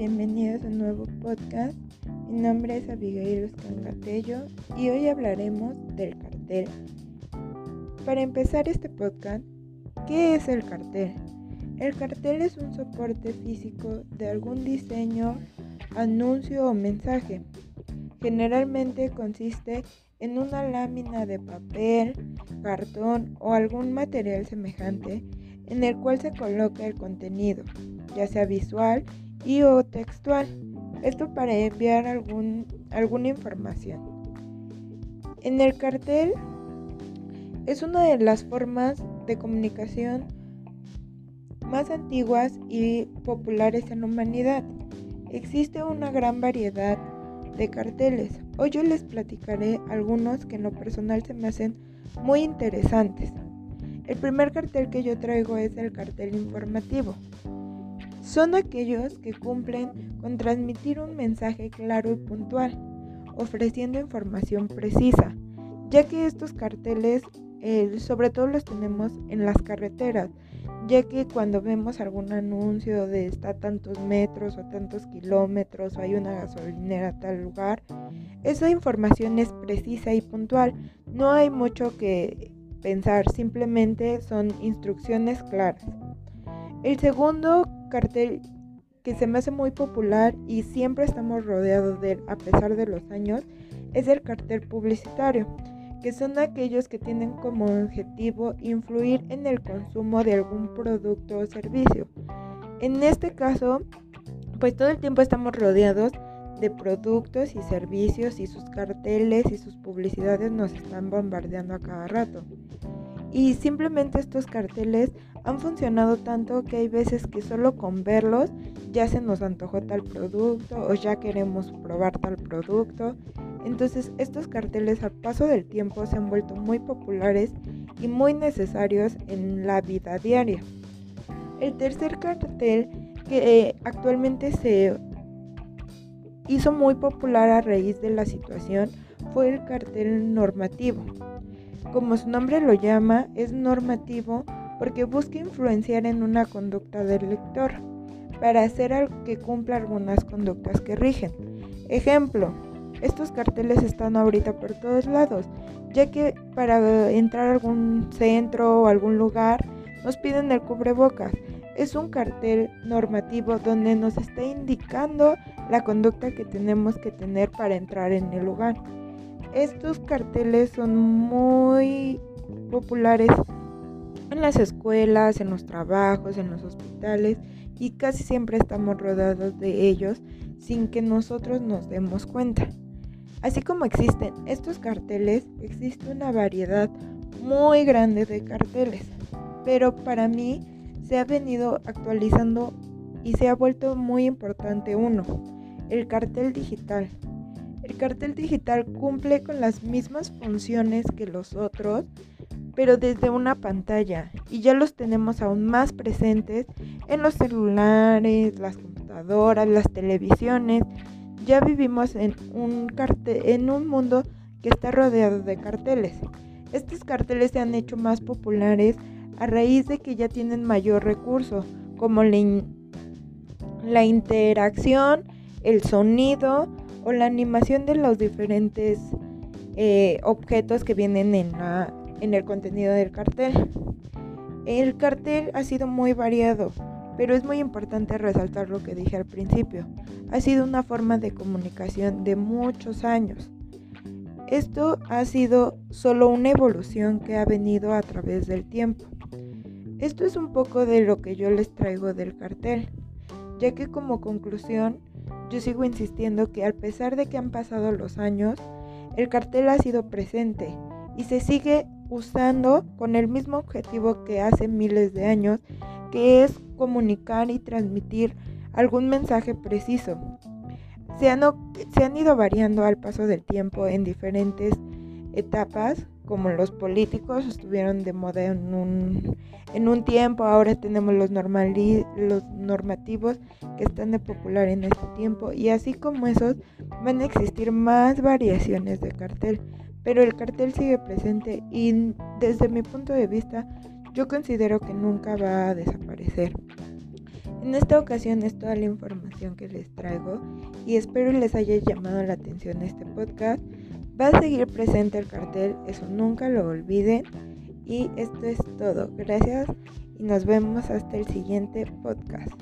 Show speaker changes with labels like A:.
A: bienvenidos a un nuevo podcast. Mi nombre es Abigail Uscangatello y hoy hablaremos del cartel. Para empezar este podcast, ¿qué es el cartel? El cartel es un soporte físico de algún diseño, anuncio o mensaje. Generalmente consiste en una lámina de papel, cartón o algún material semejante en el cual se coloca el contenido, ya sea visual y o textual. Esto para enviar algún, alguna información. En el cartel es una de las formas de comunicación más antiguas y populares en la humanidad. Existe una gran variedad de carteles. Hoy yo les platicaré algunos que en lo personal se me hacen muy interesantes. El primer cartel que yo traigo es el cartel informativo. Son aquellos que cumplen con transmitir un mensaje claro y puntual, ofreciendo información precisa, ya que estos carteles sobre todo los tenemos en las carreteras, ya que cuando vemos algún anuncio de está tantos metros o tantos kilómetros o hay una gasolinera a tal lugar, esa información es precisa y puntual. No hay mucho que pensar, simplemente son instrucciones claras. El segundo cartel que se me hace muy popular y siempre estamos rodeados de él a pesar de los años es el cartel publicitario, que son aquellos que tienen como objetivo influir en el consumo de algún producto o servicio. En este caso, pues todo el tiempo estamos rodeados de productos y servicios y sus carteles y sus publicidades nos están bombardeando a cada rato. Y simplemente estos carteles han funcionado tanto que hay veces que solo con verlos ya se nos antojó tal producto o ya queremos probar tal producto. Entonces estos carteles al paso del tiempo se han vuelto muy populares y muy necesarios en la vida diaria. El tercer cartel que eh, actualmente se hizo muy popular a raíz de la situación fue el cartel normativo. Como su nombre lo llama, es normativo porque busca influenciar en una conducta del lector para hacer que cumpla algunas conductas que rigen. Ejemplo, estos carteles están ahorita por todos lados, ya que para entrar a algún centro o algún lugar nos piden el cubrebocas es un cartel normativo donde nos está indicando la conducta que tenemos que tener para entrar en el lugar. Estos carteles son muy populares en las escuelas, en los trabajos, en los hospitales y casi siempre estamos rodeados de ellos sin que nosotros nos demos cuenta. Así como existen estos carteles, existe una variedad muy grande de carteles, pero para mí se ha venido actualizando y se ha vuelto muy importante uno, el cartel digital. El cartel digital cumple con las mismas funciones que los otros, pero desde una pantalla y ya los tenemos aún más presentes en los celulares, las computadoras, las televisiones. Ya vivimos en un, mundo que está rodeado de carteles. Estos carteles se han hecho más populares a raíz de que ya tienen mayor recurso, como la, interacción, el sonido o la animación de los diferentes eh, objetos que vienen en, en el contenido del cartel. El cartel ha sido muy variado, pero es muy importante resaltar lo que dije al principio. Ha sido una forma de comunicación de muchos años. Esto ha sido solo una evolución que ha venido a través del tiempo. Esto es un poco de lo que yo les traigo del cartel, ya que como conclusión yo sigo insistiendo que a pesar de que han pasado los años, el cartel ha sido presente y se sigue usando con el mismo objetivo que hace miles de años, que es comunicar y transmitir algún mensaje preciso. Se han, se han ido variando al paso del tiempo en diferentes etapas, como los políticos estuvieron de moda en un, en un tiempo, ahora tenemos los, los normativos que están de popular en este tiempo y así como esos van a existir más variaciones de cartel, pero el cartel sigue presente y desde mi punto de vista yo considero que nunca va a desaparecer. En esta ocasión es toda la información que les traigo y espero les haya llamado la atención este podcast. Va a seguir presente el cartel, eso nunca lo olviden. Y esto es todo. Gracias y nos vemos hasta el siguiente podcast.